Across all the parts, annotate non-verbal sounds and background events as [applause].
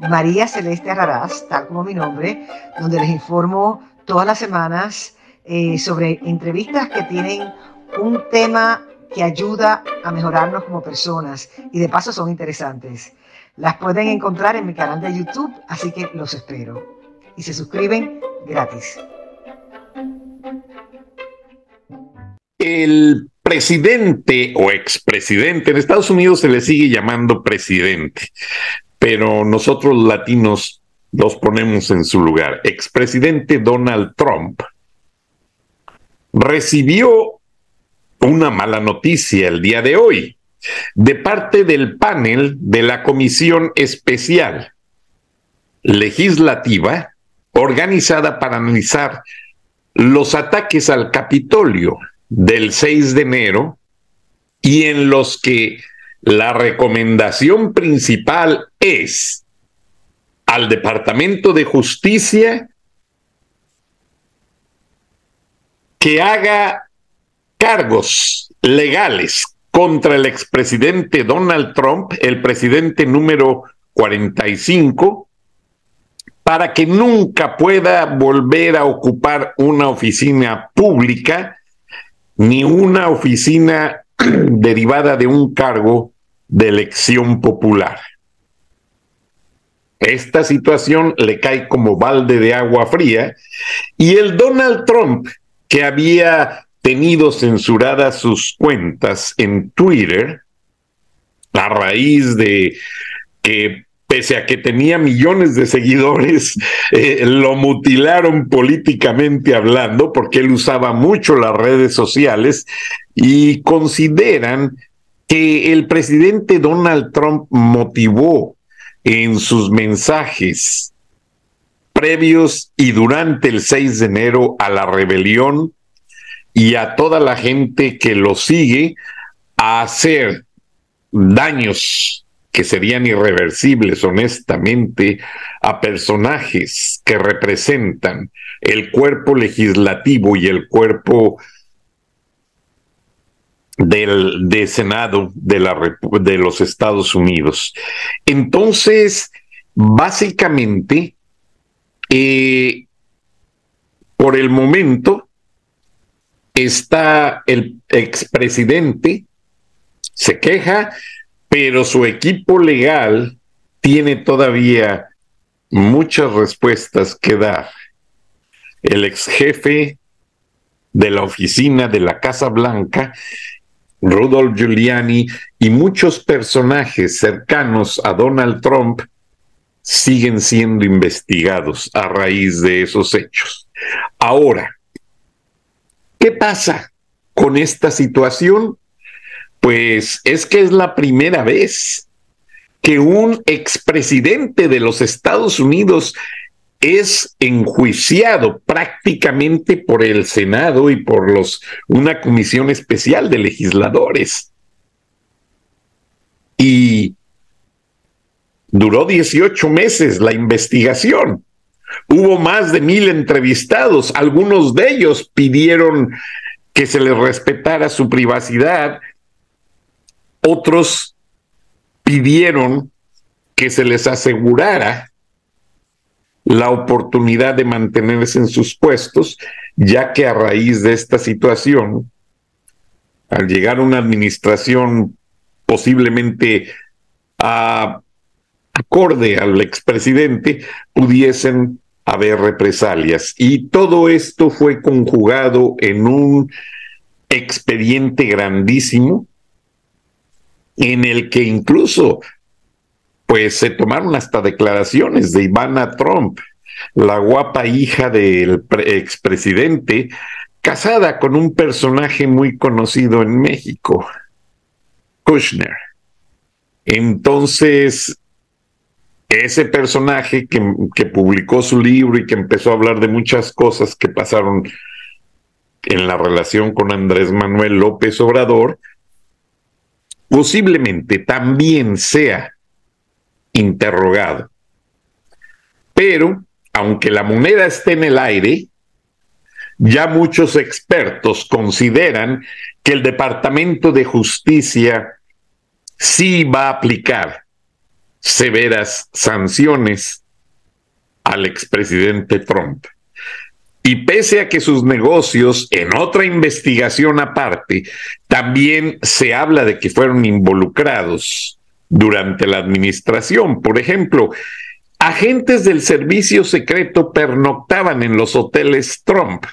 María Celeste Arraraz, tal como mi nombre, donde les informo todas las semanas eh, sobre entrevistas que tienen un tema que ayuda a mejorarnos como personas y de paso son interesantes. Las pueden encontrar en mi canal de YouTube, así que los espero. Y se suscriben gratis. El presidente o expresidente, en Estados Unidos se le sigue llamando presidente, pero nosotros latinos los ponemos en su lugar. Expresidente Donald Trump recibió una mala noticia el día de hoy de parte del panel de la Comisión Especial Legislativa organizada para analizar los ataques al Capitolio del 6 de enero y en los que la recomendación principal es al Departamento de Justicia que haga cargos legales contra el expresidente Donald Trump, el presidente número 45, para que nunca pueda volver a ocupar una oficina pública ni una oficina [clears throat] derivada de un cargo de elección popular. Esta situación le cae como balde de agua fría y el Donald Trump, que había tenido censuradas sus cuentas en Twitter a raíz de que pese a que tenía millones de seguidores, [laughs] eh, lo mutilaron políticamente hablando porque él usaba mucho las redes sociales y consideran que el presidente Donald Trump motivó en sus mensajes previos y durante el 6 de enero a la rebelión y a toda la gente que lo sigue a hacer daños que serían irreversibles, honestamente, a personajes que representan el cuerpo legislativo y el cuerpo del de Senado de, la, de los Estados Unidos. Entonces, básicamente, eh, por el momento, está el expresidente, se queja, pero su equipo legal tiene todavía muchas respuestas que dar. El ex jefe de la oficina de la Casa Blanca, Rudolph Giuliani, y muchos personajes cercanos a Donald Trump siguen siendo investigados a raíz de esos hechos. Ahora, ¿qué pasa con esta situación? Pues es que es la primera vez que un expresidente de los Estados Unidos es enjuiciado prácticamente por el Senado y por los una comisión especial de legisladores. Y duró 18 meses la investigación. Hubo más de mil entrevistados, algunos de ellos pidieron que se les respetara su privacidad otros pidieron que se les asegurara la oportunidad de mantenerse en sus puestos, ya que a raíz de esta situación, al llegar una administración posiblemente acorde al expresidente, pudiesen haber represalias. Y todo esto fue conjugado en un expediente grandísimo en el que incluso pues se tomaron hasta declaraciones de Ivana Trump, la guapa hija del expresidente, casada con un personaje muy conocido en México, Kushner. Entonces, ese personaje que, que, publicó su libro y que empezó a hablar de muchas cosas que pasaron en la relación con Andrés Manuel López Obrador, posiblemente también sea interrogado. Pero, aunque la moneda esté en el aire, ya muchos expertos consideran que el Departamento de Justicia sí va a aplicar severas sanciones al expresidente Trump. Y pese a que sus negocios, en otra investigación aparte, también se habla de que fueron involucrados durante la administración. Por ejemplo, agentes del servicio secreto pernoctaban en los hoteles Trump.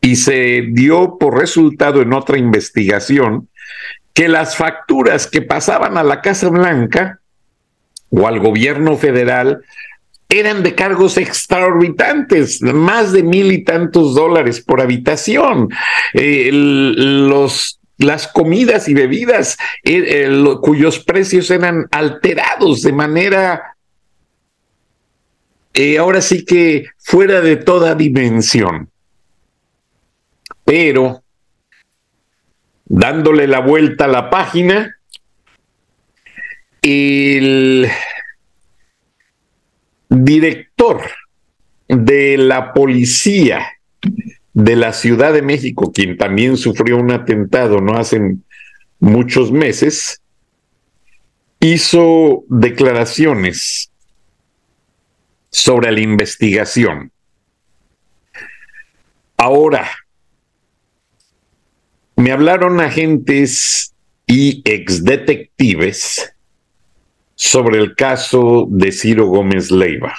Y se dio por resultado en otra investigación que las facturas que pasaban a la Casa Blanca o al gobierno federal eran de cargos extraorbitantes, más de mil y tantos dólares por habitación. Eh, los las comidas y bebidas eh, cuyos precios eran alterados de manera eh, ahora sí que fuera de toda dimensión. Pero dándole la vuelta a la página, el director de la policía de la Ciudad de México, quien también sufrió un atentado no hace muchos meses, hizo declaraciones sobre la investigación. Ahora, me hablaron agentes y exdetectives sobre el caso de Ciro Gómez Leiva.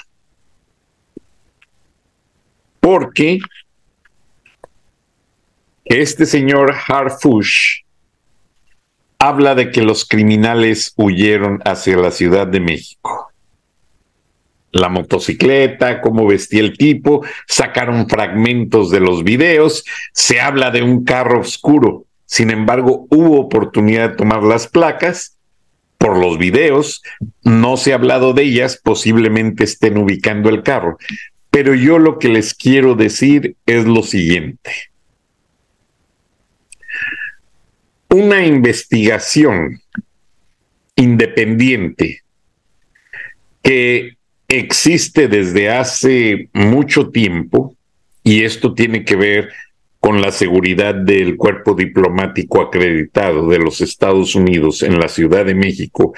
Porque este señor Harfush habla de que los criminales huyeron hacia la Ciudad de México. La motocicleta, cómo vestía el tipo, sacaron fragmentos de los videos, se habla de un carro oscuro. Sin embargo, hubo oportunidad de tomar las placas por los videos, no se ha hablado de ellas, posiblemente estén ubicando el carro. Pero yo lo que les quiero decir es lo siguiente. una investigación independiente que existe desde hace mucho tiempo, y esto tiene que ver con la seguridad del cuerpo diplomático acreditado de los Estados Unidos en la Ciudad de México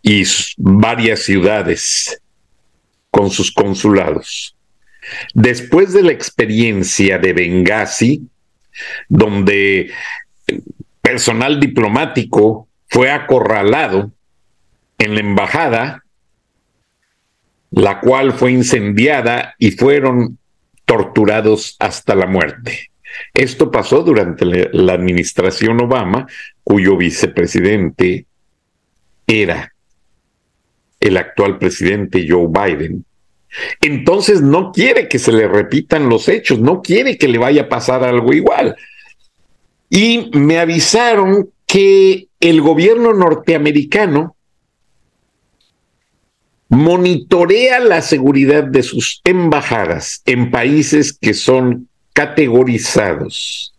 y varias ciudades con sus consulados. Después de la experiencia de Benghazi, donde personal diplomático fue acorralado en la embajada, la cual fue incendiada y fueron torturados hasta la muerte. Esto pasó durante la administración Obama, cuyo vicepresidente era el actual presidente Joe Biden. Entonces no quiere que se le repitan los hechos, no quiere que le vaya a pasar algo igual y me avisaron que el gobierno norteamericano monitorea la seguridad de sus embajadas en países que son categorizados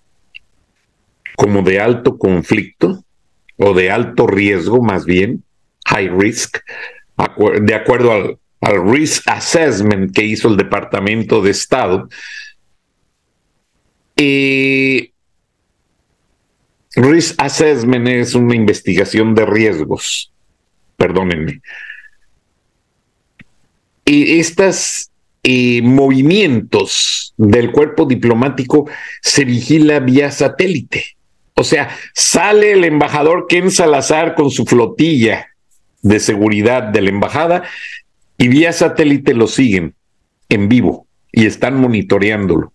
como de alto conflicto o de alto riesgo más bien, high risk, de acuerdo al, risk assessment que hizo el Departamento de Estado. Eh, Risk Assessment es una investigación de riesgos, perdónenme. Y estos eh, movimientos del cuerpo diplomático se vigila vía satélite. O sea, sale el embajador Ken Salazar con su flotilla de seguridad de la embajada y vía satélite lo siguen en vivo y están monitoreándolo.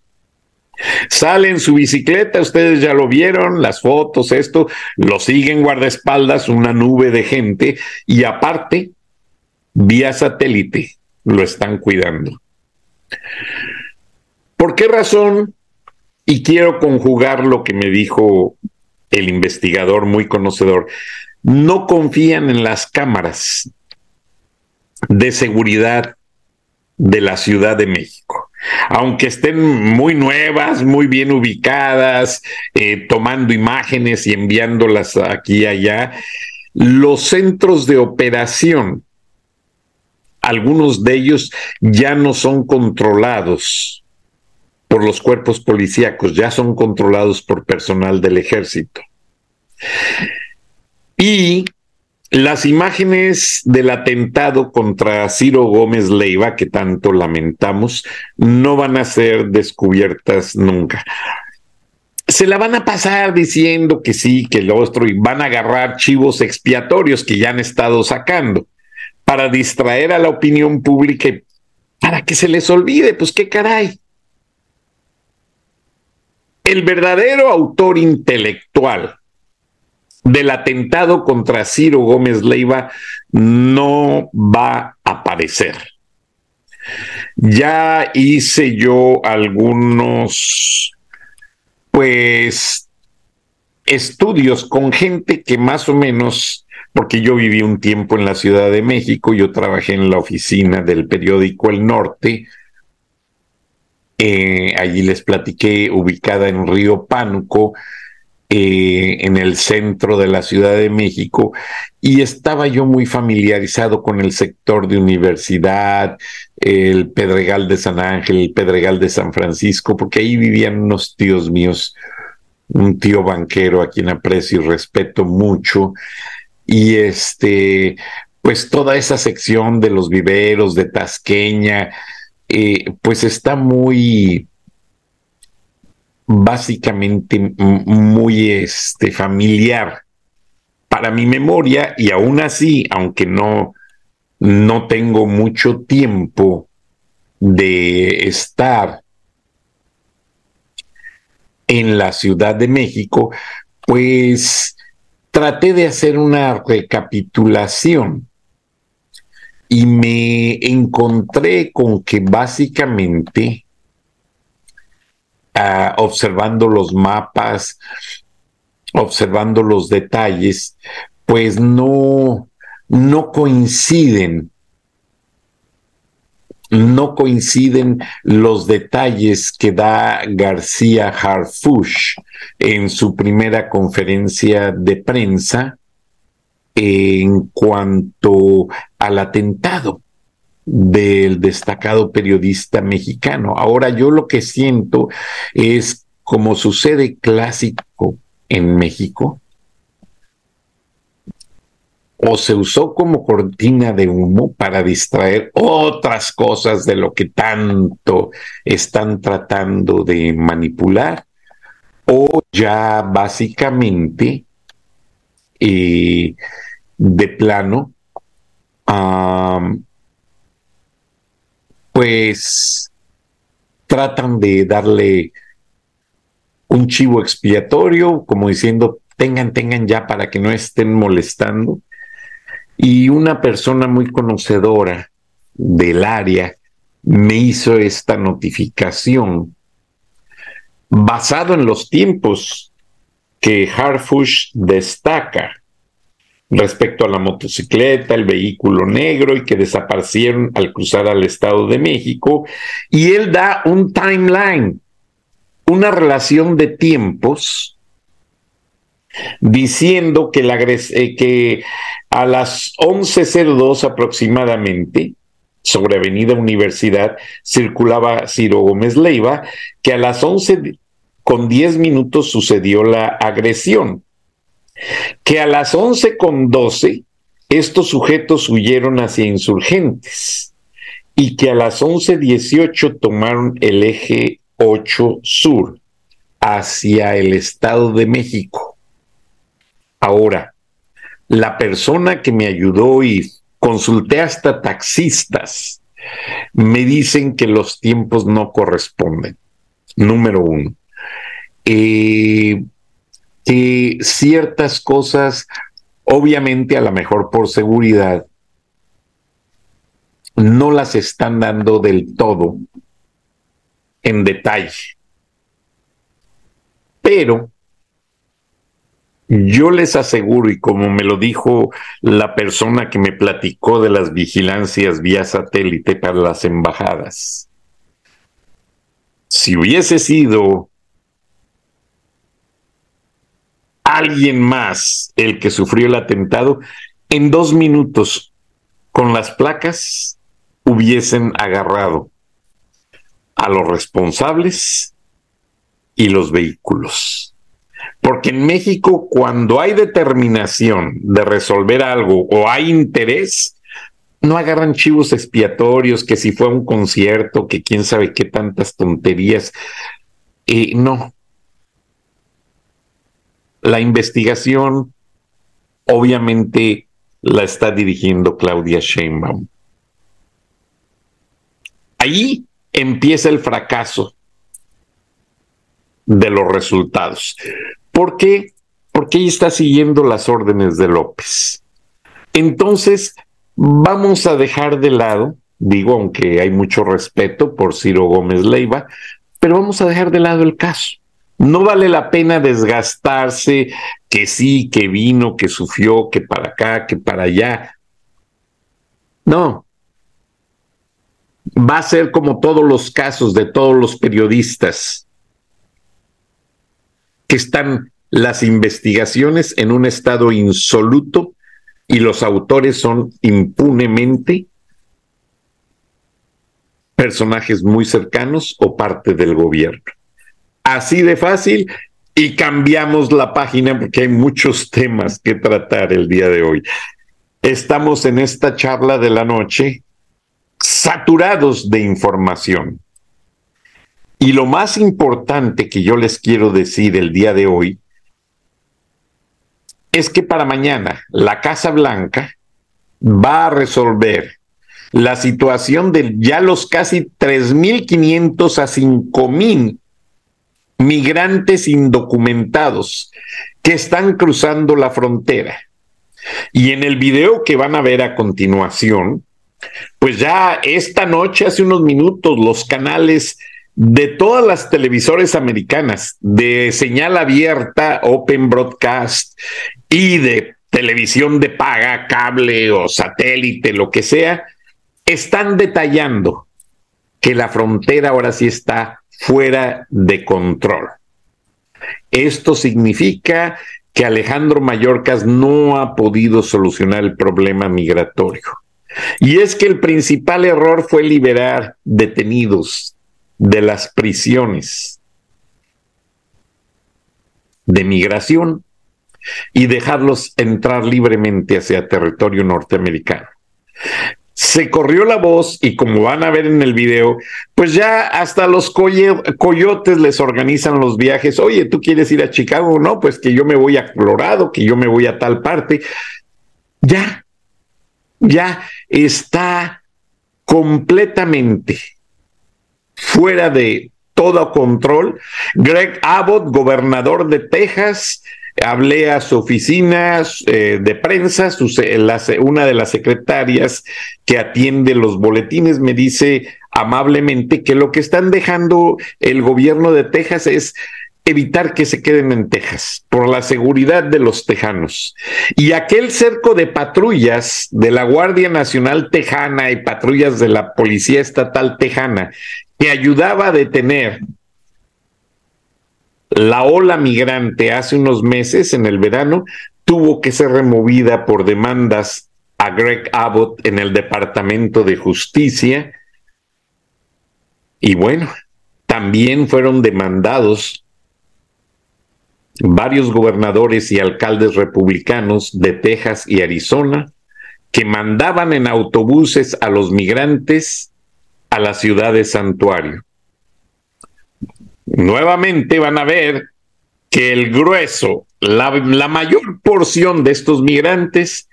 Sale en su bicicleta, ustedes ya lo vieron, las fotos, esto, lo siguen guardaespaldas, una nube de gente, y aparte, vía satélite, lo están cuidando. ¿Por qué razón? Y quiero conjugar lo que me dijo el investigador muy conocedor. no confían en las cámaras de seguridad de la Ciudad de México. Aunque estén muy nuevas, muy bien ubicadas, eh, tomando imágenes y enviándolas aquí y allá, los centros de operación, algunos de ellos ya no son controlados por los cuerpos policíacos, ya son controlados por personal del ejército. Y las imágenes del atentado contra Ciro Gómez Leiva, que tanto lamentamos, no van a ser descubiertas nunca. Se la van a pasar diciendo que sí, que lo otro, y van a agarrar chivos expiatorios que ya han estado sacando para distraer a la opinión pública y para que se les olvide, pues qué caray. El verdadero autor intelectual del atentado contra Ciro Gómez Leiva no va a aparecer. Ya hice yo algunos, pues, estudios con gente que más o menos, porque yo viví un tiempo en la Ciudad de México, yo trabajé en la oficina del periódico El Norte, eh, allí les platiqué, ubicada en Río Pánuco, eh, en el centro de la Ciudad de México y estaba yo muy familiarizado con el sector de universidad, el Pedregal de San Ángel, el Pedregal de San Francisco, porque ahí vivían unos tíos míos, un tío banquero a quien aprecio y respeto mucho, y este, pues toda esa sección de los viveros, de Tasqueña, eh, pues está muy básicamente muy este, familiar para mi memoria y aún así, aunque no, no tengo mucho tiempo de estar en la Ciudad de México, pues traté de hacer una recapitulación y me encontré con que básicamente observando los mapas, observando los detalles, pues no, no coinciden no coinciden los detalles que da García Harfush en su primera conferencia de prensa en cuanto al atentado del destacado periodista mexicano. Ahora yo lo que siento es, como sucede clásico en México, o se usó como cortina de humo para distraer otras cosas de lo que tanto están tratando de manipular, o ya básicamente eh, de plano pues tratan de darle un chivo expiatorio, como diciendo, tengan, tengan ya para que no estén molestando. Y una persona muy conocedora del área me hizo esta notificación basado en los tiempos que Harfush destaca respecto a la motocicleta, el vehículo negro y que desaparecieron al cruzar al Estado de México. Y él da un timeline, una relación de tiempos, diciendo que, la, eh, que a las 11.02 aproximadamente, sobre Avenida Universidad, circulaba Ciro Gómez Leiva, que a las 11 con 10 minutos sucedió la agresión que a las once con doce estos sujetos huyeron hacia insurgentes y que a las once dieciocho tomaron el eje 8 sur hacia el Estado de México. Ahora, la persona que me ayudó y consulté hasta taxistas, me dicen que los tiempos no corresponden. Número uno. Eh, que ciertas cosas, obviamente a lo mejor por seguridad, no las están dando del todo en detalle. Pero Yo les aseguro, y como me lo dijo la persona que me platicó de las vigilancias vía satélite para las embajadas, si hubiese sido alguien más el que sufrió el atentado, en dos minutos con las placas hubiesen agarrado a los responsables y los vehículos. Porque en México, cuando hay determinación de resolver algo o hay interés, no agarran chivos expiatorios, que si fue un concierto, que quién sabe qué tantas tonterías. y no. La investigación, obviamente, la está dirigiendo Claudia Sheinbaum. Ahí empieza el fracaso de los resultados. ¿Por qué? Porque ella está siguiendo las órdenes de López. Entonces, vamos a dejar de lado, digo, aunque hay mucho respeto por Ciro Gómez Leiva, pero vamos a dejar de lado el caso. No vale la pena desgastarse que sí, que vino, que sufrió, que para acá, que para allá. No. Va a ser como todos los casos de todos los periodistas que están las investigaciones en un estado insoluto y los autores son impunemente personajes muy cercanos o parte del gobierno. Así de fácil y cambiamos la página porque hay muchos temas que tratar el día de hoy. Estamos en esta charla de la noche saturados de información. Y lo más importante que yo les quiero decir el día de hoy es que para mañana la Casa Blanca va a resolver la situación de ya los casi 3.500 a 5.000 migrantes indocumentados que están cruzando la frontera. Y en el video que van a ver a continuación, pues ya esta noche, hace unos minutos, los canales de todas las televisores americanas de señal abierta, Open Broadcast y de televisión de paga, cable o satélite, lo que sea, están detallando que la frontera ahora sí está fuera de control. Esto significa que Alejandro Mayorkas no ha podido solucionar el problema migratorio. Y es que el principal error fue liberar detenidos de las prisiones de migración y dejarlos entrar libremente hacia territorio norteamericano se corrió la voz y como van a ver en el video, pues ya hasta los coyotes les organizan los viajes. Oye, ¿tú quieres ir a Chicago? No, pues que yo me voy a Colorado, que yo me voy a tal parte. Ya, ya está completamente fuera de todo control. Greg Abbott, gobernador de Texas, hablé a su oficina eh, de prensa, una de las secretarias que atiende los boletines me dice amablemente que lo que están dejando el gobierno de Texas es evitar que se queden en Texas por la seguridad de los tejanos. Y aquel cerco de patrullas de la Guardia Nacional Tejana y patrullas de la Policía Estatal Tejana que ayudaba a detener la ola migrante hace unos meses, en el verano, tuvo que ser removida por demandas a Greg Abbott en el Departamento de Justicia. Y bueno, también fueron demandados varios gobernadores y alcaldes republicanos de Texas y Arizona que mandaban en autobuses a los migrantes a la ciudad de santuario nuevamente van a ver que el grueso, la, mayor porción de estos migrantes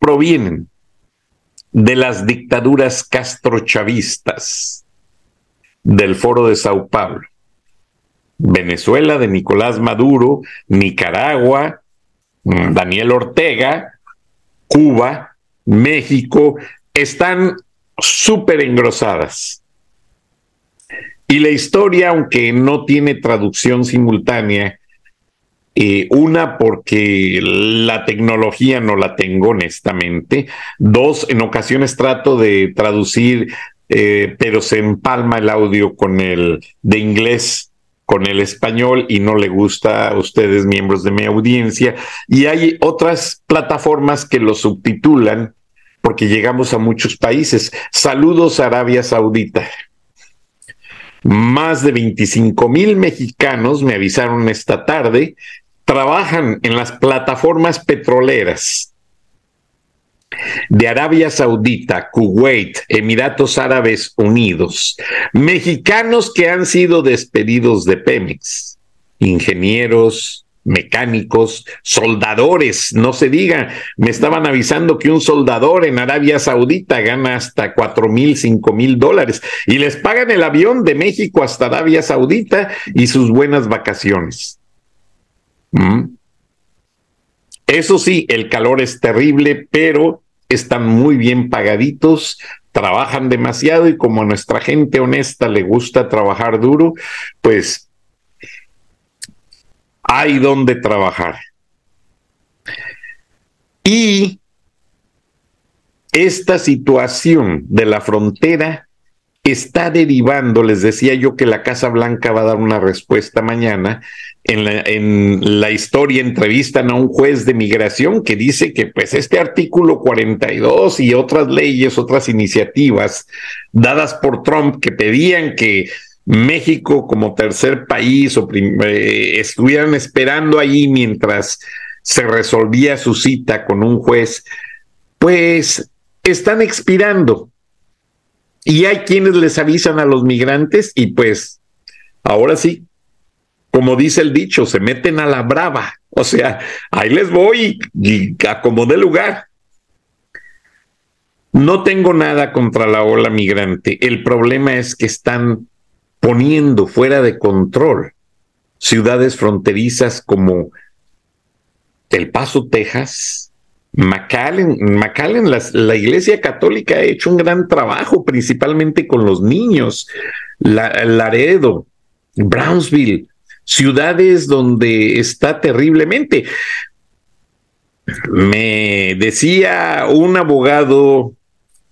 provienen de las dictaduras castrochavistas del Foro de Sao Paulo. Venezuela de Nicolás Maduro, Nicaragua, Daniel Ortega, Cuba, México, están súper engrosadas y la historia, aunque no tiene traducción simultánea, Eh, una, porque la tecnología no la tengo honestamente. Dos, en ocasiones trato de traducir, eh, pero se empalma el audio con el de inglés con el español y no le gusta a ustedes, miembros de mi audiencia. Y hay otras plataformas que lo subtitulan porque llegamos a muchos países. Saludos Arabia Saudita. Más de 25 mil mexicanos, me avisaron esta tarde, trabajan en las plataformas petroleras de Arabia Saudita, Kuwait, Emiratos Árabes Unidos, mexicanos que han sido despedidos de Pemex, ingenieros, mecánicos, soldadores, no se diga, me estaban avisando que un soldador en Arabia Saudita gana hasta cuatro mil, cinco mil dólares y les pagan el avión de México hasta Arabia Saudita y sus buenas vacaciones. ¿Mm? Eso sí, el calor es terrible, pero están muy bien pagaditos, trabajan demasiado y como a nuestra gente honesta le gusta trabajar duro, pues hay donde trabajar. Y esta situación de la frontera está derivando, les decía yo que la Casa Blanca va a dar una respuesta mañana, en la, en la, historia entrevistan a un juez de migración que dice que pues este artículo 42 y otras leyes, otras iniciativas dadas por Trump que pedían que México como tercer país o eh, estuvieran esperando ahí mientras se resolvía su cita con un juez, pues están expirando. Y hay quienes les avisan a los migrantes y pues ahora sí, como dice el dicho, se meten a la brava. O sea, ahí les voy y acomodé lugar. No tengo nada contra la ola migrante. El problema es que están poniendo fuera de control ciudades fronterizas como El Paso, Texas, McAllen, McAllen la, Iglesia Católica ha hecho un gran trabajo, principalmente con los niños, la, Laredo, Brownsville, ciudades donde está terriblemente. Me decía un abogado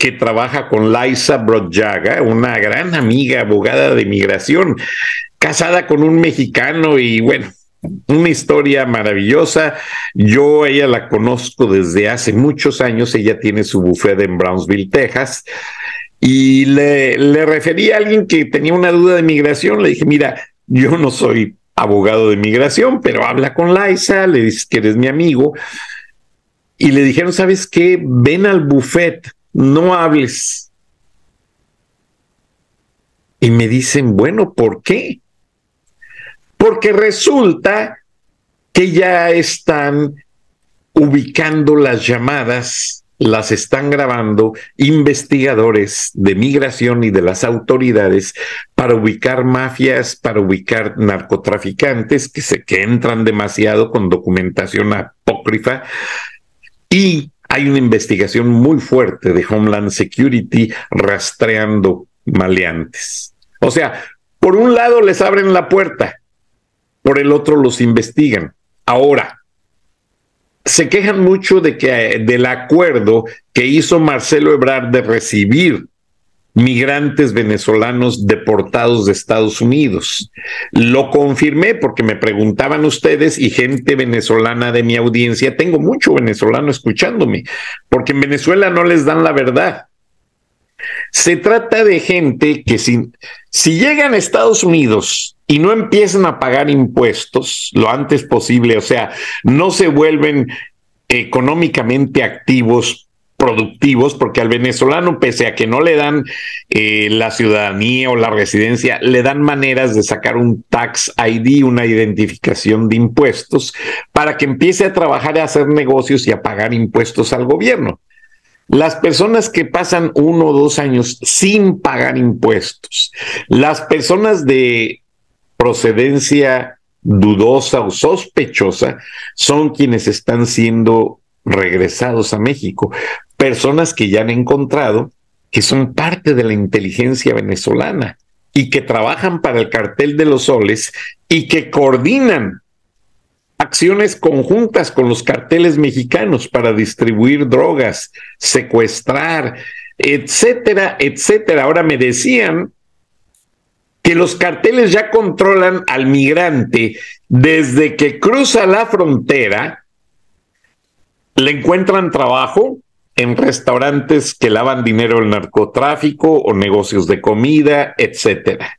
que trabaja con Liza Brodjaga, una gran amiga abogada de migración, casada con un mexicano y bueno, una historia maravillosa. Yo ella la conozco desde hace muchos años, ella tiene su bufete en Brownsville, Texas. Y le, le referí a alguien que tenía una duda de migración, le dije, mira, yo no soy abogado de migración, pero habla con Liza, le dices que eres mi amigo, y le dijeron, ¿sabes qué? Ven al buffet, no hables. Y me dicen, bueno, ¿por qué? Porque resulta que ya están ubicando las llamadas las están grabando investigadores de migración y de las autoridades para ubicar mafias, para ubicar narcotraficantes que se que entran demasiado con documentación apócrifa y hay una investigación muy fuerte de Homeland Security rastreando maleantes. O sea, por un lado les abren la puerta, por el otro los investigan. Ahora, se quejan mucho de que del acuerdo que hizo Marcelo Ebrard de recibir migrantes venezolanos deportados de Estados Unidos. Lo confirmé porque me preguntaban ustedes y gente venezolana de mi audiencia, tengo mucho venezolano escuchándome, porque en Venezuela no les dan la verdad. Se trata de gente que si, si llegan a Estados Unidos y no empiezan a pagar impuestos lo antes posible, o sea, no se vuelven económicamente activos productivos, porque al venezolano, pese a que no le dan eh, la ciudadanía o la residencia, le dan maneras de sacar un tax ID, una identificación de impuestos, para que empiece a trabajar, a hacer negocios y a pagar impuestos al gobierno. Las personas que pasan uno o dos años sin pagar impuestos, las personas de procedencia dudosa o sospechosa son quienes están siendo regresados a México. Personas que ya han encontrado que son parte de la inteligencia venezolana y que trabajan para el cartel de los soles y que coordinan acciones conjuntas con los carteles mexicanos para distribuir drogas, secuestrar, etcétera, etcétera. Ahora me decían que los carteles ya controlan al migrante desde que cruza la frontera, le encuentran trabajo en restaurantes que lavan dinero al narcotráfico o negocios de comida, etcétera.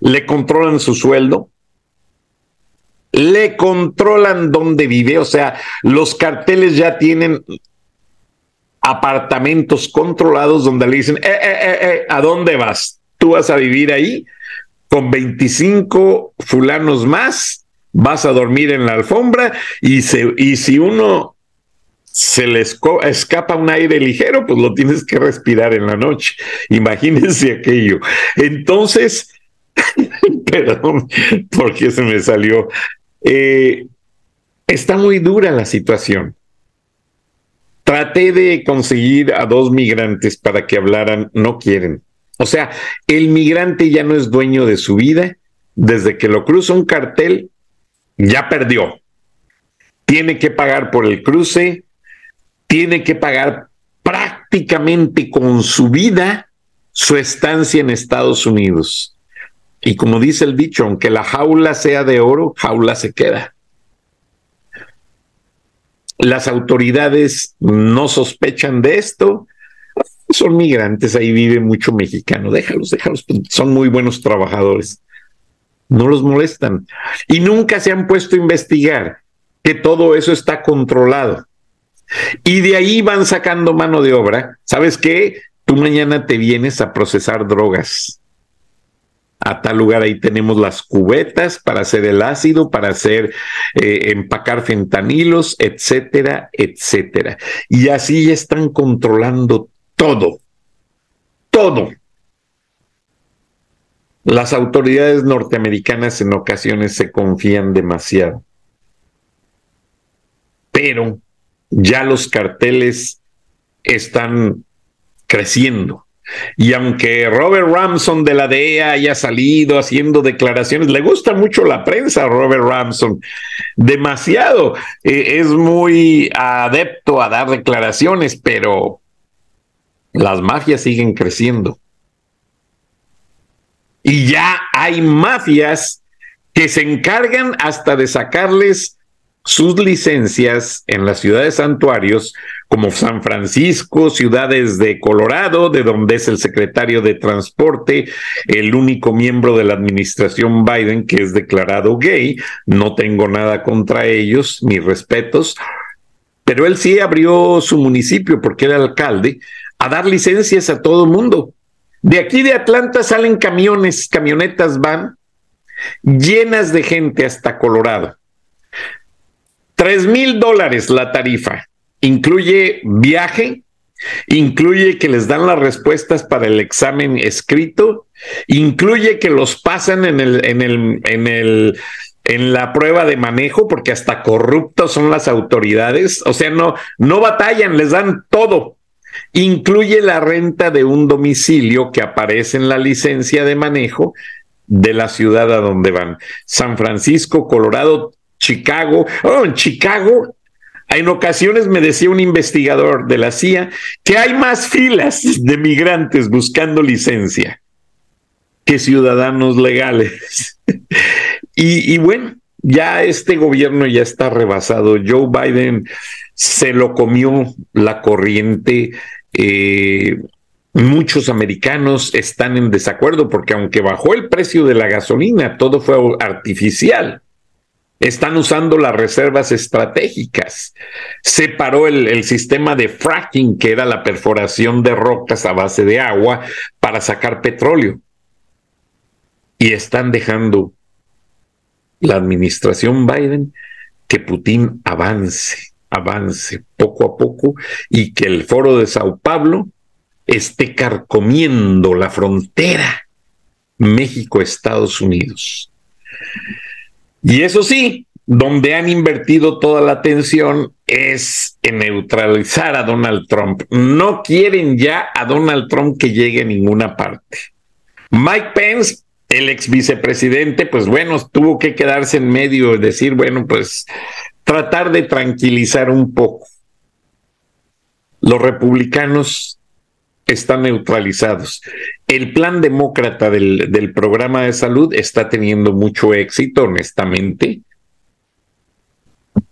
Le controlan su sueldo, le controlan dónde vive, o sea, los carteles ya tienen apartamentos controlados donde le dicen, eh, eh, eh, ¿a dónde vas? ¿Tú vas a vivir ahí? Con 25 fulanos más, vas a dormir en la alfombra y si uno se le escapa un aire ligero, pues lo tienes que respirar en la noche. [laughs] Imagínense aquello. Entonces, [laughs] perdón, porque se me salió. Eh, está muy dura la situación. Traté de conseguir a dos migrantes para que hablaran, no quieren. O sea, el migrante ya no es dueño de su vida. Desde que lo cruza un cartel, ya perdió. Tiene que pagar por el cruce, tiene que pagar prácticamente con su vida su estancia en Estados Unidos. Y como dice el dicho, aunque la jaula sea de oro, jaula se queda. Las autoridades no sospechan de esto. Son migrantes, ahí vive mucho mexicano. Déjalos, déjalos, son muy buenos trabajadores. No los molestan. Y nunca se han puesto a investigar que todo eso está controlado. Y de ahí van sacando mano de obra. ¿Sabes qué? Tú mañana te vienes a procesar drogas a tal lugar. Ahí tenemos las cubetas para hacer el ácido, para hacer eh, empacar fentanilos, etcétera, etcétera. Y así están controlando todo, todo. Las autoridades norteamericanas en ocasiones se confían demasiado. Pero ya los carteles están creciendo y aunque Robert Ramson de la DEA haya salido haciendo declaraciones, le gusta mucho la prensa a Robert Ramson, demasiado. Eh, es muy adepto a dar declaraciones, pero las mafias siguen creciendo. Y ya hay mafias que se encargan hasta de sacarles sus licencias en las ciudades santuarios como San Francisco, ciudades de Colorado, de donde es el secretario de Transporte, el único miembro de la administración Biden que es declarado gay. No tengo nada contra ellos, mis respetos, pero él sí abrió su municipio porque era alcalde a dar licencias a todo el mundo. De aquí de Atlanta salen camiones, camionetas van llenas de gente hasta Colorado. Tres mil dólares la tarifa incluye viaje, incluye que les dan las respuestas para el examen escrito, incluye que los pasan en el, en el, en el, en la prueba de manejo, porque hasta corruptos son las autoridades, o sea, no, no batallan, les dan todo. Incluye la renta de un domicilio que aparece en la licencia de manejo de la ciudad a donde van. San Francisco, Colorado, Chicago. Oh, en Chicago en ocasiones me decía un investigador de la CIA que hay más filas de migrantes buscando licencia que ciudadanos legales. [laughs] y, bueno, ya este gobierno ya está rebasado. Joe Biden se lo comió la corriente. Eh, muchos americanos están en desacuerdo porque aunque bajó el precio de la gasolina, todo fue artificial están usando las reservas estratégicas. Se paró el, sistema de fracking, que era la perforación de rocas a base de agua para sacar petróleo. Y están dejando la administración Biden que Putin avance, avance poco a poco y que el foro de Sao Paulo esté carcomiendo la frontera México-Estados Unidos. Y eso sí, donde han invertido toda la atención es en neutralizar a Donald Trump. No quieren ya a Donald Trump que llegue a ninguna parte. Mike Pence El ex vicepresidente, pues bueno, tuvo que quedarse en medio y decir, bueno, pues tratar de tranquilizar un poco. Los republicanos están neutralizados. El plan demócrata del, programa de salud está teniendo mucho éxito, honestamente.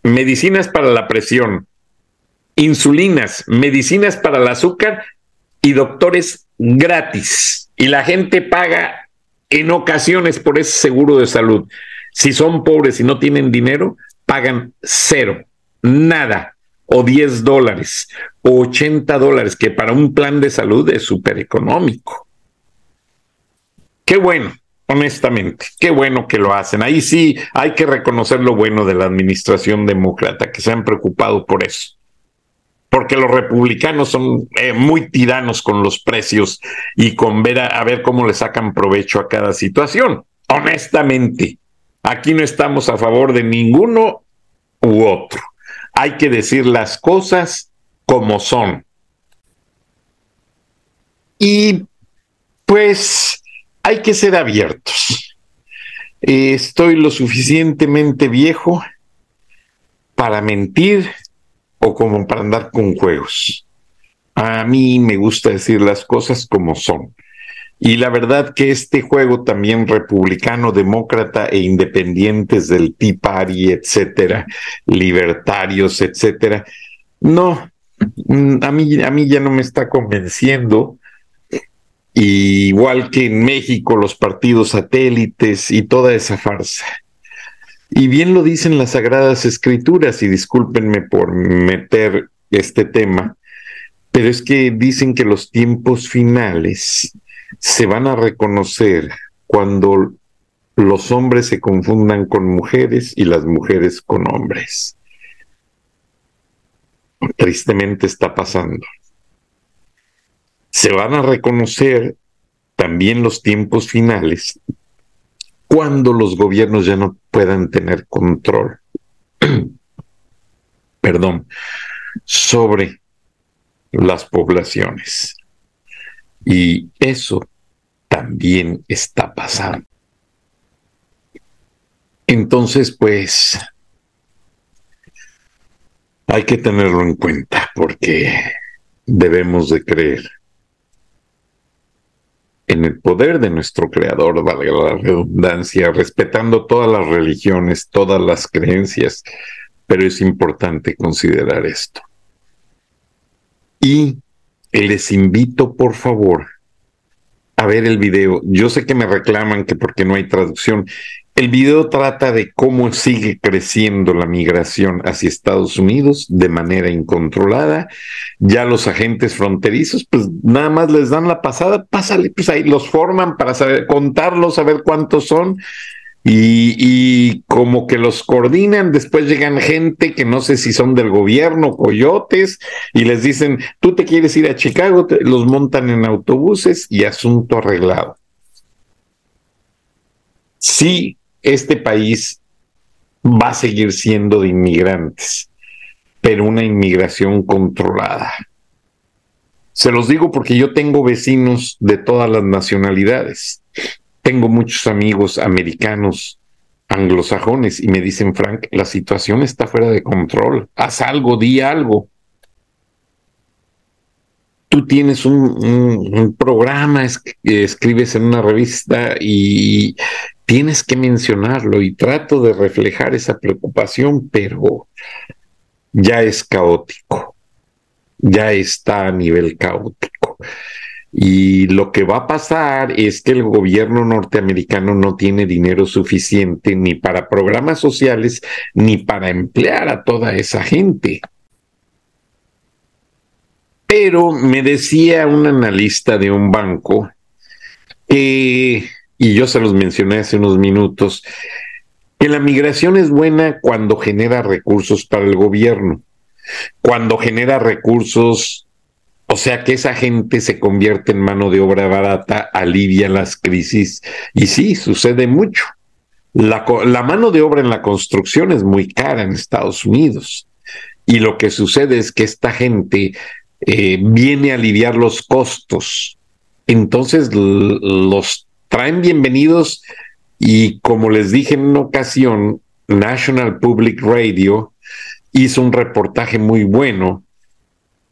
Medicinas para la presión, insulinas, medicinas para el azúcar y doctores gratis. Y la gente paga en ocasiones por ese seguro de salud. Si son pobres y no tienen dinero, pagan cero, nada o 10 dólares o 80 dólares, que para un plan de salud es súper económico. Qué bueno, honestamente, qué bueno que lo hacen. Ahí sí hay que reconocer lo bueno de la administración demócrata, que se han preocupado por eso. Porque los republicanos son eh, muy tiranos con los precios y con ver a, a ver cómo le sacan provecho a cada situación. Honestamente, aquí no estamos a favor de ninguno u otro hay que decir las cosas como son. Y pues hay que ser abiertos. Estoy lo suficientemente viejo para mentir o como para andar con juegos. A mí me gusta decir las cosas como son. Y la verdad que este juego también republicano, demócrata e independientes del Tea Party, etcétera, libertarios, etcétera, no, mm, a mí, a mí ya no me está convenciendo. Igual que en México, los partidos satélites y toda esa farsa. Y bien lo dicen las Sagradas Escrituras, y discúlpenme por meter este tema, pero es que dicen que los tiempos finales se van a reconocer cuando los hombres se confundan con mujeres y las mujeres con hombres. Tristemente está pasando. Se van a reconocer también los tiempos finales cuando los gobiernos ya no puedan tener control, [clears throat] perdón, sobre las poblaciones. Y eso también está pasando. Entonces, pues, hay que tenerlo en cuenta porque debemos de creer en el poder de nuestro creador, valga la redundancia, respetando todas las religiones, todas las creencias, pero es importante considerar esto. Y les invito, por favor, a ver el video. Yo sé que me reclaman que porque no hay traducción. El video trata de cómo sigue creciendo la migración hacia Estados Unidos de manera incontrolada. Ya los agentes fronterizos, pues nada más les dan la pasada, pásale, pues ahí los forman para saber, contarlos, saber cuántos son y, como que los coordinan, después llegan gente que no sé si son del gobierno, coyotes, y les dicen, tú te quieres ir a Chicago, los montan en autobuses y asunto arreglado. Sí, este país va a seguir siendo de inmigrantes, pero una inmigración controlada. Se los digo porque yo tengo vecinos de todas las nacionalidades tengo muchos amigos americanos, anglosajones, y me dicen, Frank, la situación está fuera de control. Haz algo, di algo. Tú tienes un, programa, escribes en una revista y tienes que mencionarlo y trato de reflejar esa preocupación, pero ya es caótico, ya está a nivel caótico. Y lo que va a pasar es que el gobierno norteamericano no tiene dinero suficiente ni para programas sociales ni para emplear a toda esa gente. Pero me decía un analista de un banco y yo se los mencioné hace unos minutos, que la migración es buena cuando genera recursos para el gobierno, cuando genera recursos o sea que esa gente se convierte en mano de obra barata, alivia las crisis y sí, sucede mucho. La, mano de obra en la construcción es muy cara en Estados Unidos y lo que sucede es que esta gente eh, viene a aliviar los costos. Entonces los traen bienvenidos y como les dije en una ocasión, National Public Radio hizo un reportaje muy bueno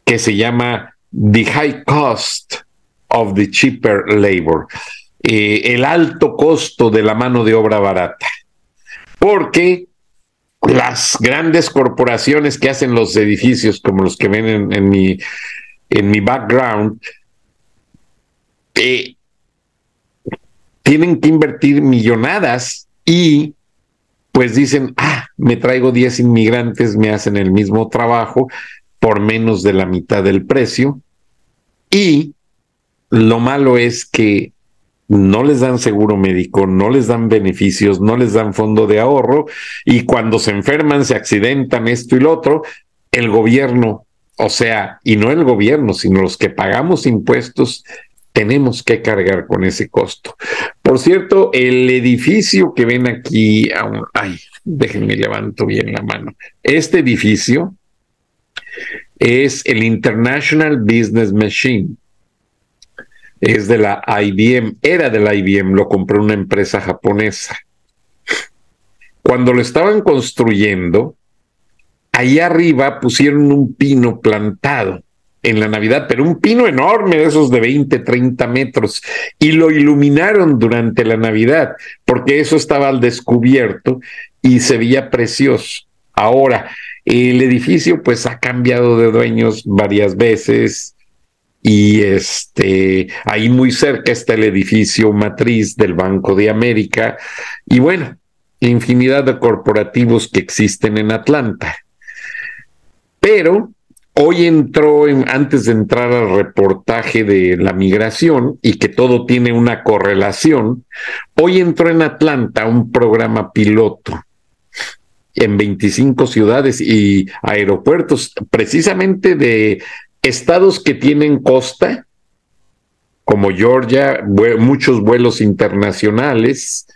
que se llama The High Cost of the Cheaper Labor, eh, el alto costo de la mano de obra barata. Porque las grandes corporaciones que hacen los edificios, como los que ven en, mi, en mi background, eh, tienen que invertir millonadas y pues dicen, ah, me traigo 10 inmigrantes, me hacen el mismo trabajo por menos de la mitad del precio. Y lo malo es que no les dan seguro médico, no les dan beneficios, no les dan fondo de ahorro y cuando se enferman, se accidentan esto y lo otro, el gobierno, o sea, y no el gobierno, sino los que pagamos impuestos, tenemos que cargar con ese costo. Por cierto, el edificio que ven aquí, ay, déjenme levanto bien la mano. Este edificio es el International Business Machine es de la IBM, era de la IBM, lo compró una empresa japonesa. Cuando lo estaban construyendo, ahí arriba pusieron un pino plantado en la Navidad, pero un pino enorme de esos de 20, 30 metros, y lo iluminaron durante la Navidad, porque eso estaba al descubierto y se veía precioso. Ahora, el edificio pues ha cambiado de dueños varias veces, y este ahí muy cerca está el edificio matriz del Banco de América y bueno, infinidad de corporativos que existen en Atlanta. Pero hoy entró, antes de entrar al reportaje de la migración y que todo tiene una correlación, hoy entró en Atlanta un programa piloto en 25 ciudades y aeropuertos, precisamente de estados que tienen costa, como Georgia, muchos vuelos internacionales,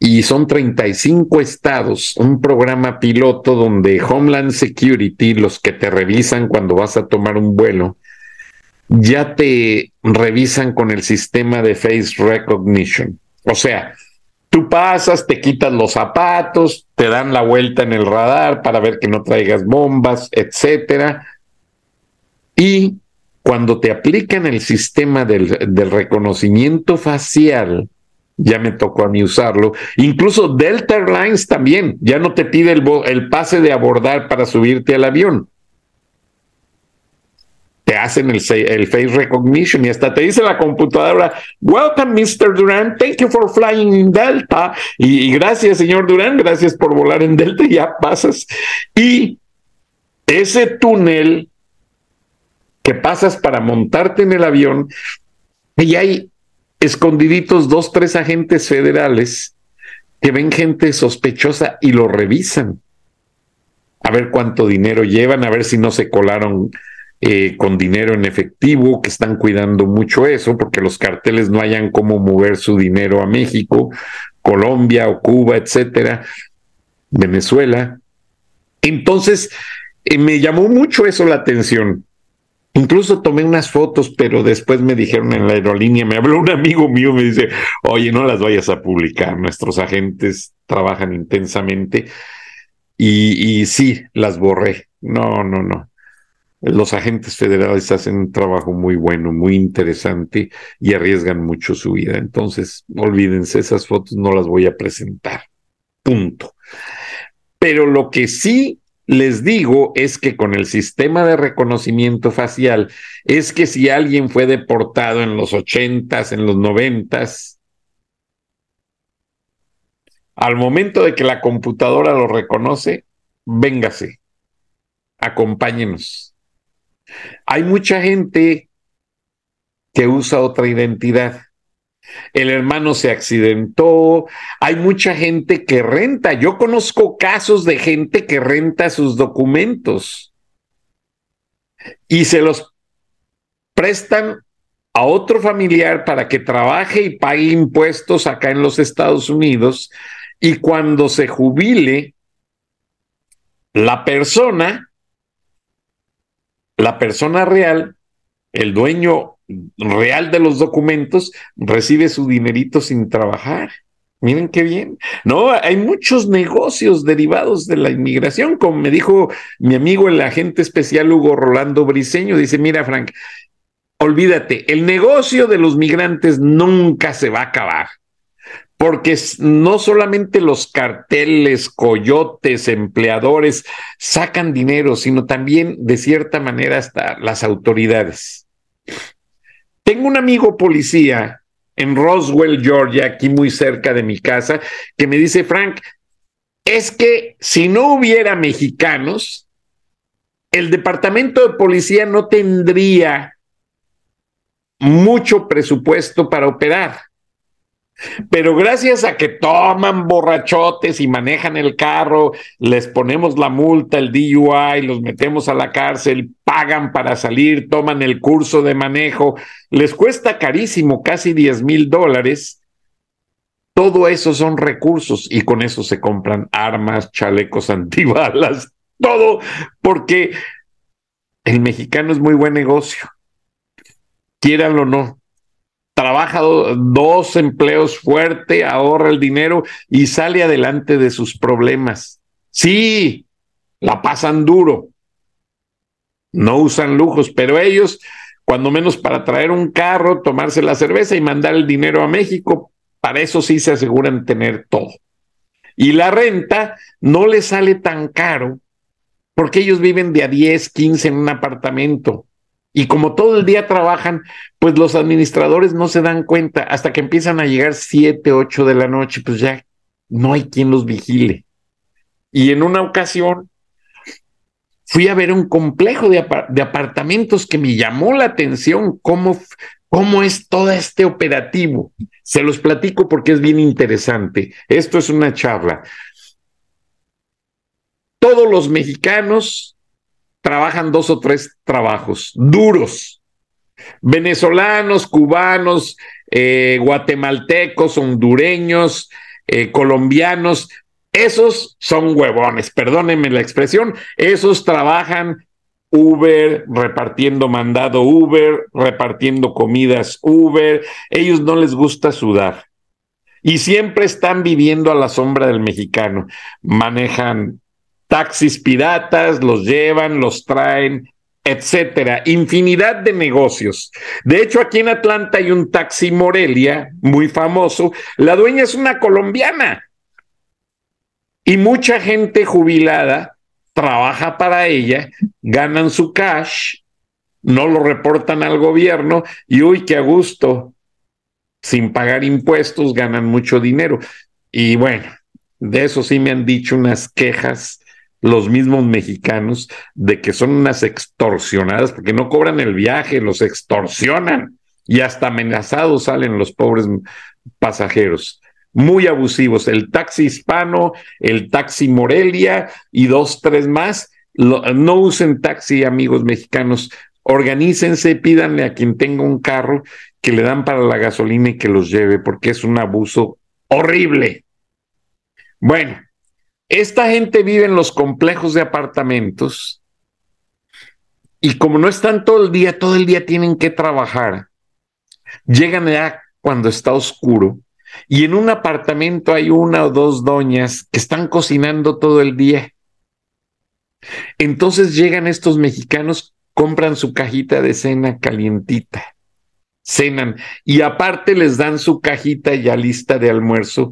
y son 35 estados, un programa piloto donde Homeland Security, los que te revisan cuando vas a tomar un vuelo, ya te revisan con el sistema de face recognition. O sea, tú pasas, te quitas los zapatos, te dan la vuelta en el radar para ver que no traigas bombas, etcétera y cuando te aplican el sistema del, reconocimiento facial, ya me tocó a mí usarlo. Incluso Delta Airlines también, ya no te pide el, el, pase de abordar para subirte al avión. Te hacen el, el, face recognition y hasta te dice la computadora, welcome Mr. Durán, thank you for flying in Delta. Y, y gracias, señor Durán, gracias por volar en Delta, ya pasas. Y ese túnel que pasas para montarte en el avión y hay escondiditos dos, tres agentes federales que ven gente sospechosa y lo revisan. A ver cuánto dinero llevan, a ver si no se colaron eh, con dinero en efectivo, que están cuidando mucho eso, porque los carteles no hayan cómo mover su dinero a México, Colombia o Cuba, etcétera, Venezuela. Entonces, eh, me llamó mucho eso la atención. Incluso tomé unas fotos, pero después me dijeron en la aerolínea, me habló un amigo mío, me dice, oye, no las vayas a publicar, nuestros agentes trabajan intensamente. Y, y sí, las borré. No, no, no. Los agentes federales hacen un trabajo muy bueno, muy interesante y arriesgan mucho su vida. Entonces, olvídense, esas fotos no las voy a presentar. Punto. Pero lo que sí les digo es que con el sistema de reconocimiento facial, es que si alguien fue deportado en los ochentas, en los noventas, al momento de que la computadora lo reconoce, véngase, acompáñenos. Hay mucha gente que usa otra identidad el hermano se accidentó, hay mucha gente que renta. Yo conozco casos de gente que renta sus documentos y se los prestan a otro familiar para que trabaje y pague impuestos acá en los Estados Unidos y cuando se jubile, la persona, la persona real, el dueño real de los documentos, recibe su dinerito sin trabajar. Miren qué bien. No, hay muchos negocios derivados de la inmigración, como me dijo mi amigo el agente especial Hugo Rolando Briseño, dice, mira Frank, olvídate, el negocio de los migrantes nunca se va a acabar porque no solamente los carteles, coyotes, empleadores sacan dinero, sino también de cierta manera hasta las autoridades. Tengo un amigo policía en Roswell, Georgia, aquí muy cerca de mi casa, que me dice, Frank, es que si no hubiera mexicanos, el departamento de policía no tendría mucho presupuesto para operar. Pero gracias a que toman borrachotes y manejan el carro, les ponemos la multa, el DUI, los metemos a la cárcel, pagan para salir, toman el curso de manejo, les cuesta carísimo, casi 10 mil dólares. Todo eso son recursos y con eso se compran armas, chalecos [laughs] antibalas, todo, porque el mexicano es muy buen negocio. Quieranlo o no, trabaja dos empleos fuerte, ahorra el dinero y sale adelante de sus problemas. Sí, la pasan duro, no usan lujos, pero ellos, cuando menos para traer un carro, tomarse la cerveza y mandar el dinero a México, para eso sí se aseguran tener todo. Y la renta no les sale tan caro porque ellos viven de a 10, 15 en un apartamento. Y como todo el día trabajan, pues los administradores no se dan cuenta hasta que empiezan a llegar siete, ocho de la noche, pues ya no hay quien los vigile. Y en una ocasión fui a ver un complejo de, apartamentos que me llamó la atención cómo, cómo es todo este operativo. Se los platico porque es bien interesante. Esto es una charla. Todos los mexicanos trabajan dos o tres trabajos duros. Venezolanos, cubanos, eh, guatemaltecos, hondureños, eh, colombianos, esos son huevones, perdónenme la expresión, esos trabajan Uber, repartiendo mandado Uber, repartiendo comidas Uber, ellos no les gusta sudar. Y siempre están viviendo a la sombra del mexicano. Manejan taxis piratas, los llevan, los traen, etcétera, infinidad de negocios. De hecho, aquí en Atlanta hay un taxi Morelia muy famoso. La dueña es una colombiana y mucha gente jubilada trabaja para ella, ganan su cash, no lo reportan al gobierno y uy, qué a gusto, sin pagar impuestos, ganan mucho dinero. Y bueno, de eso sí me han dicho unas quejas los mismos mexicanos de que son unas extorsionadas porque no cobran el viaje, los extorsionan y hasta amenazados salen los pobres pasajeros. Muy abusivos. El taxi hispano, el taxi Morelia y dos, tres más. no usen taxi, amigos mexicanos. Organícense, pídanle a quien tenga un carro que le dan para la gasolina y que los lleve, porque es un abuso horrible. Bueno, esta gente vive en los complejos de apartamentos y como no están todo el día, todo el día tienen que trabajar, llegan ya cuando está oscuro y en un apartamento hay una o dos doñas que están cocinando todo el día. Entonces llegan estos mexicanos, compran su cajita de cena calientita, cenan y aparte les dan su cajita ya lista de almuerzo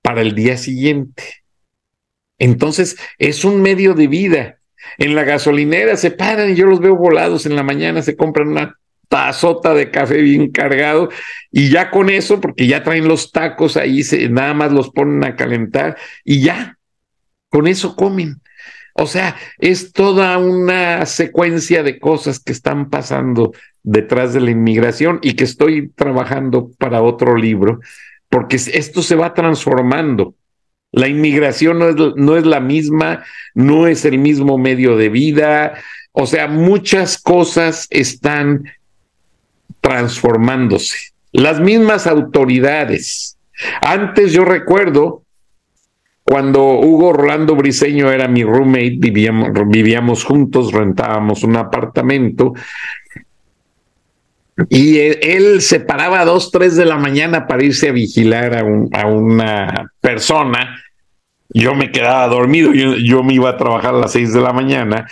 para el día siguiente. Entonces, es un medio de vida. En la gasolinera se paran y yo los veo volados en la mañana, se compran una tazota de café bien cargado y ya con eso, porque ya traen los tacos ahí, se, nada más los ponen a calentar y ya, con eso comen. O sea, es toda una secuencia de cosas que están pasando detrás de la inmigración y que estoy trabajando para otro libro, porque esto se va transformando. La inmigración no es, no es la misma, no es el mismo medio de vida, o sea, muchas cosas están transformándose. Las mismas autoridades. Antes yo recuerdo cuando Hugo Orlando Briseño era mi roommate, vivíamos, vivíamos juntos, rentábamos un apartamento. Y él se paraba a dos, tres de la mañana para irse a vigilar a, a una persona. Yo me quedaba dormido, yo, yo, me iba a trabajar a las seis de la mañana.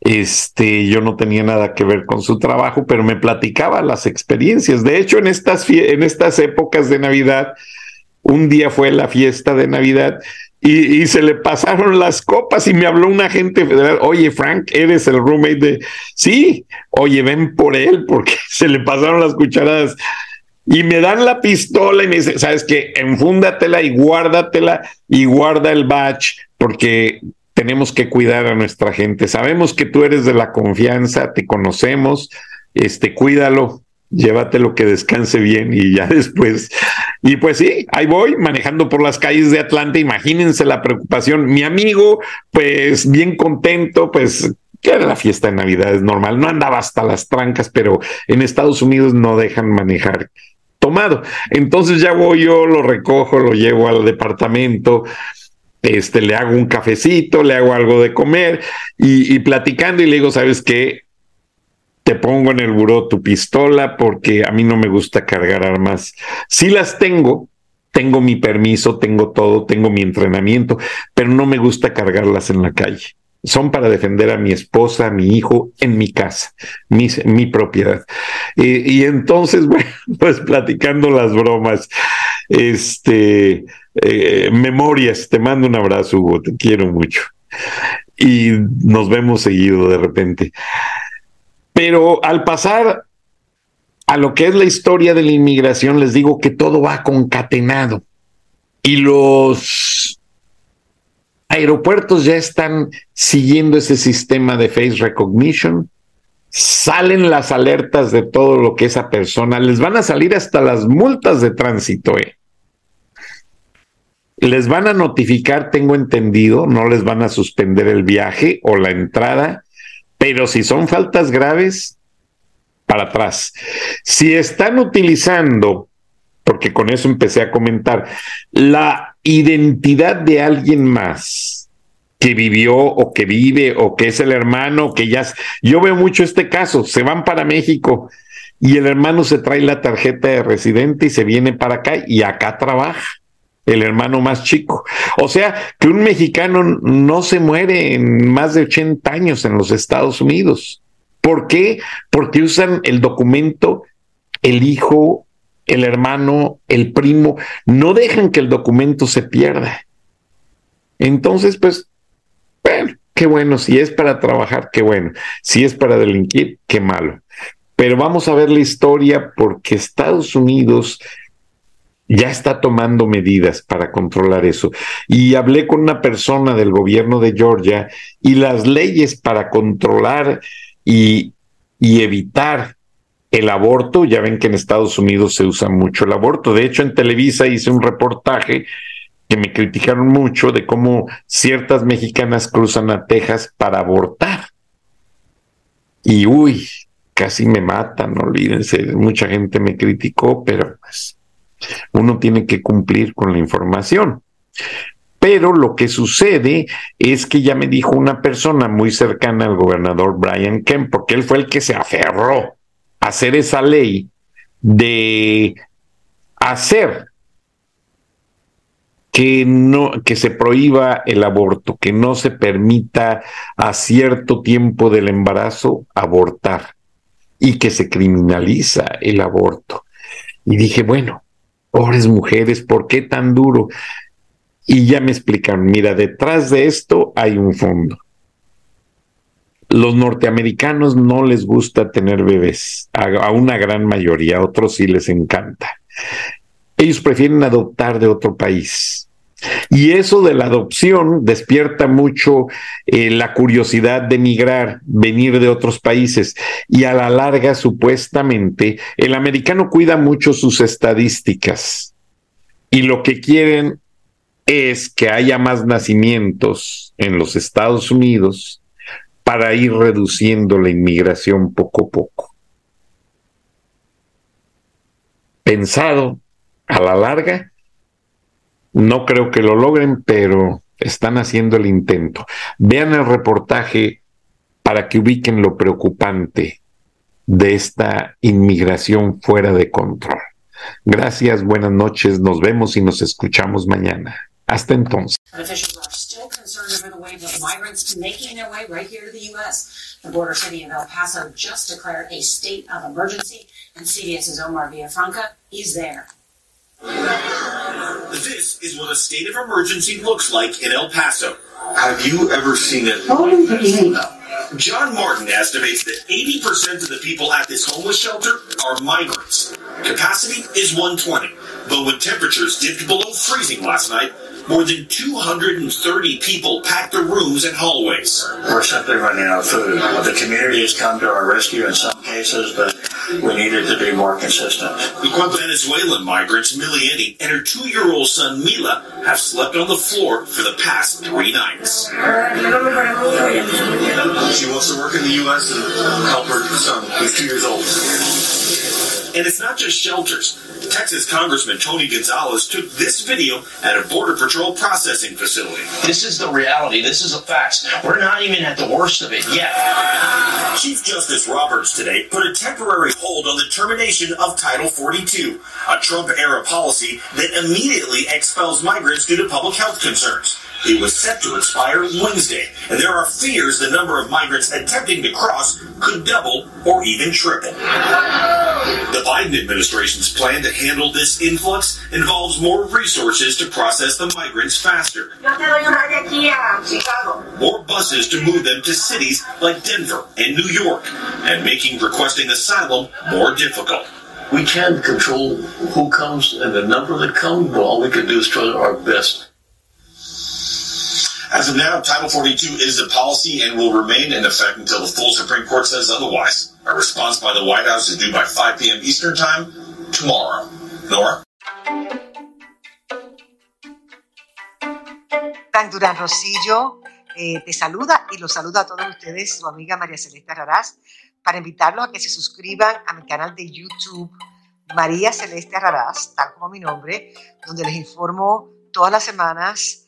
Este, yo no tenía nada que ver con su trabajo, pero me platicaba las experiencias. De hecho, en estas, en estas épocas de Navidad, un día fue la fiesta de Navidad y, se le pasaron las copas y me habló un agente federal, oye Frank, eres el roommate de, sí, oye, ven por él porque [laughs] se le pasaron las cucharadas. Y me dan la pistola y me dice, sabes qué, enfúndatela y guárdatela y guarda el batch porque tenemos que cuidar a nuestra gente. Sabemos que tú eres de la confianza, te conocemos, este, cuídalo, llévatelo que descanse bien y ya [laughs] después. Y pues sí, ahí voy manejando por las calles de Atlanta. Imagínense la preocupación. Mi amigo, pues bien contento, pues que era la fiesta de Navidad, es normal. No andaba hasta las trancas, pero en Estados Unidos no dejan manejar tomado. Entonces ya voy yo, lo recojo, lo llevo al departamento. Este, le hago un cafecito, le hago algo de comer y, platicando y le digo, ¿sabes qué? te pongo en el buró tu pistola porque a mí no me gusta cargar armas. Sí las tengo, tengo mi permiso, tengo todo, tengo mi entrenamiento, pero no me gusta cargarlas en la calle. Son para defender a mi esposa, a mi hijo, en mi casa, mi, mi propiedad. y entonces, [laughs] bueno, pues platicando las bromas, este, eh, memorias, te mando un abrazo, Hugo, te quiero mucho. Y nos vemos seguido de repente. Pero al pasar a lo que es la historia de la inmigración, les digo que todo va concatenado y los aeropuertos ya están siguiendo ese sistema de face recognition. Salen las alertas de todo lo que esa persona, les van a salir hasta las multas de tránsito. ¿eh? Les van a notificar, tengo entendido, no les van a suspender el viaje o la entrada, pero si son faltas graves, para atrás. Si están utilizando, porque con eso empecé a comentar, la identidad de alguien más que vivió o que vive o que es el hermano, que ya... Yo veo mucho este caso, se van para México y el hermano se trae la tarjeta de residente y se viene para acá y acá trabaja el hermano más chico. O sea, que un mexicano no se muere en más de 80 años en los Estados Unidos. ¿Por qué? Porque usan el documento, el hijo, el hermano, el primo, no dejan que el documento se pierda. Entonces, pues, qué bueno, si es para trabajar, qué bueno, si es para delinquir, qué malo. Pero vamos a ver la historia porque Estados Unidos ya está tomando medidas para controlar eso. Y hablé con una persona del gobierno de Georgia y las leyes para controlar y, y evitar el aborto, ya ven que en Estados Unidos se usa mucho el aborto. De hecho, en Televisa hice un reportaje que me criticaron mucho de cómo ciertas mexicanas cruzan a Texas para abortar. Y uy, casi me matan, olvídense, mucha gente me criticó, pero pues uno tiene que cumplir con la información. Pero lo que sucede es que ya me dijo una persona muy cercana al gobernador Brian Kemp, porque él fue el que se aferró hacer esa ley de hacer que no que se prohíba el aborto, que no se permita a cierto tiempo del embarazo abortar y que se criminaliza el aborto. Y dije, bueno, pobres mujeres, ¿por qué tan duro? Y ya me explican, mira, detrás de esto hay un fondo. Los norteamericanos no les gusta tener bebés, a, una gran mayoría, a otros sí les encanta. Ellos prefieren adoptar de otro país. Y eso de la adopción despierta mucho eh, la curiosidad de migrar, venir de otros países. Y a la larga, supuestamente, el americano cuida mucho sus estadísticas. Y lo que quieren es que haya más nacimientos en los Estados Unidos para ir reduciendo la inmigración poco a poco. Pensado a la larga, no creo que lo logren, pero están haciendo el intento. Vean el reportaje para que ubiquen lo preocupante de esta inmigración fuera de control. Gracias, buenas noches, nos vemos y nos escuchamos mañana. Hasta entonces. The way of migrants making their way right here to the US. The border city of El Paso just declared a state of emergency, and CBS's Omar Villafranca is there. This is what a state of emergency looks like in El Paso. Have you ever seen it? John Martin estimates that 80% of the people at this homeless shelter are migrants. Capacity is 120, but when temperatures dipped below freezing last night, more than 230 people packed the rooms and hallways. We're simply running out of food. The community has come to our rescue in some cases, but we needed to be more consistent. Venezuelan migrants Miliani and her two-year-old son Mila have slept on the floor for the past three nights. She wants to work in the U.S. and help her son, who's two years old. And it's not just shelters. Texas Congressman Tony Gonzalez took this video at a Border Patrol processing facility. This is the reality. This is the facts. We're not even at the worst of it yet. Chief Justice Roberts today put a temporary hold on the termination of Title 42, a Trump era policy that immediately expels migrants due to public health concerns. It was set to expire Wednesday, and there are fears the number of migrants attempting to cross could double or even triple. The Biden administration's plan to handle this influx involves more resources to process the migrants faster. More buses to move them to cities like Denver and New York, and making requesting asylum more difficult. We can't control who comes and the number that come, but all we can do is try our best. As of now, Title 42 is a policy and will remain in effect until the full Supreme Court says otherwise. A response by the White House is due by 5 p.m. Eastern Time tomorrow. Nora? Tan Durán Rosillo eh, te saluda y los saluda a todos ustedes, su amiga María Celeste Raraz, para invitarlos a que se suscriban a mi canal de YouTube María Celeste Raraz, tal como mi nombre, donde les informo todas las semanas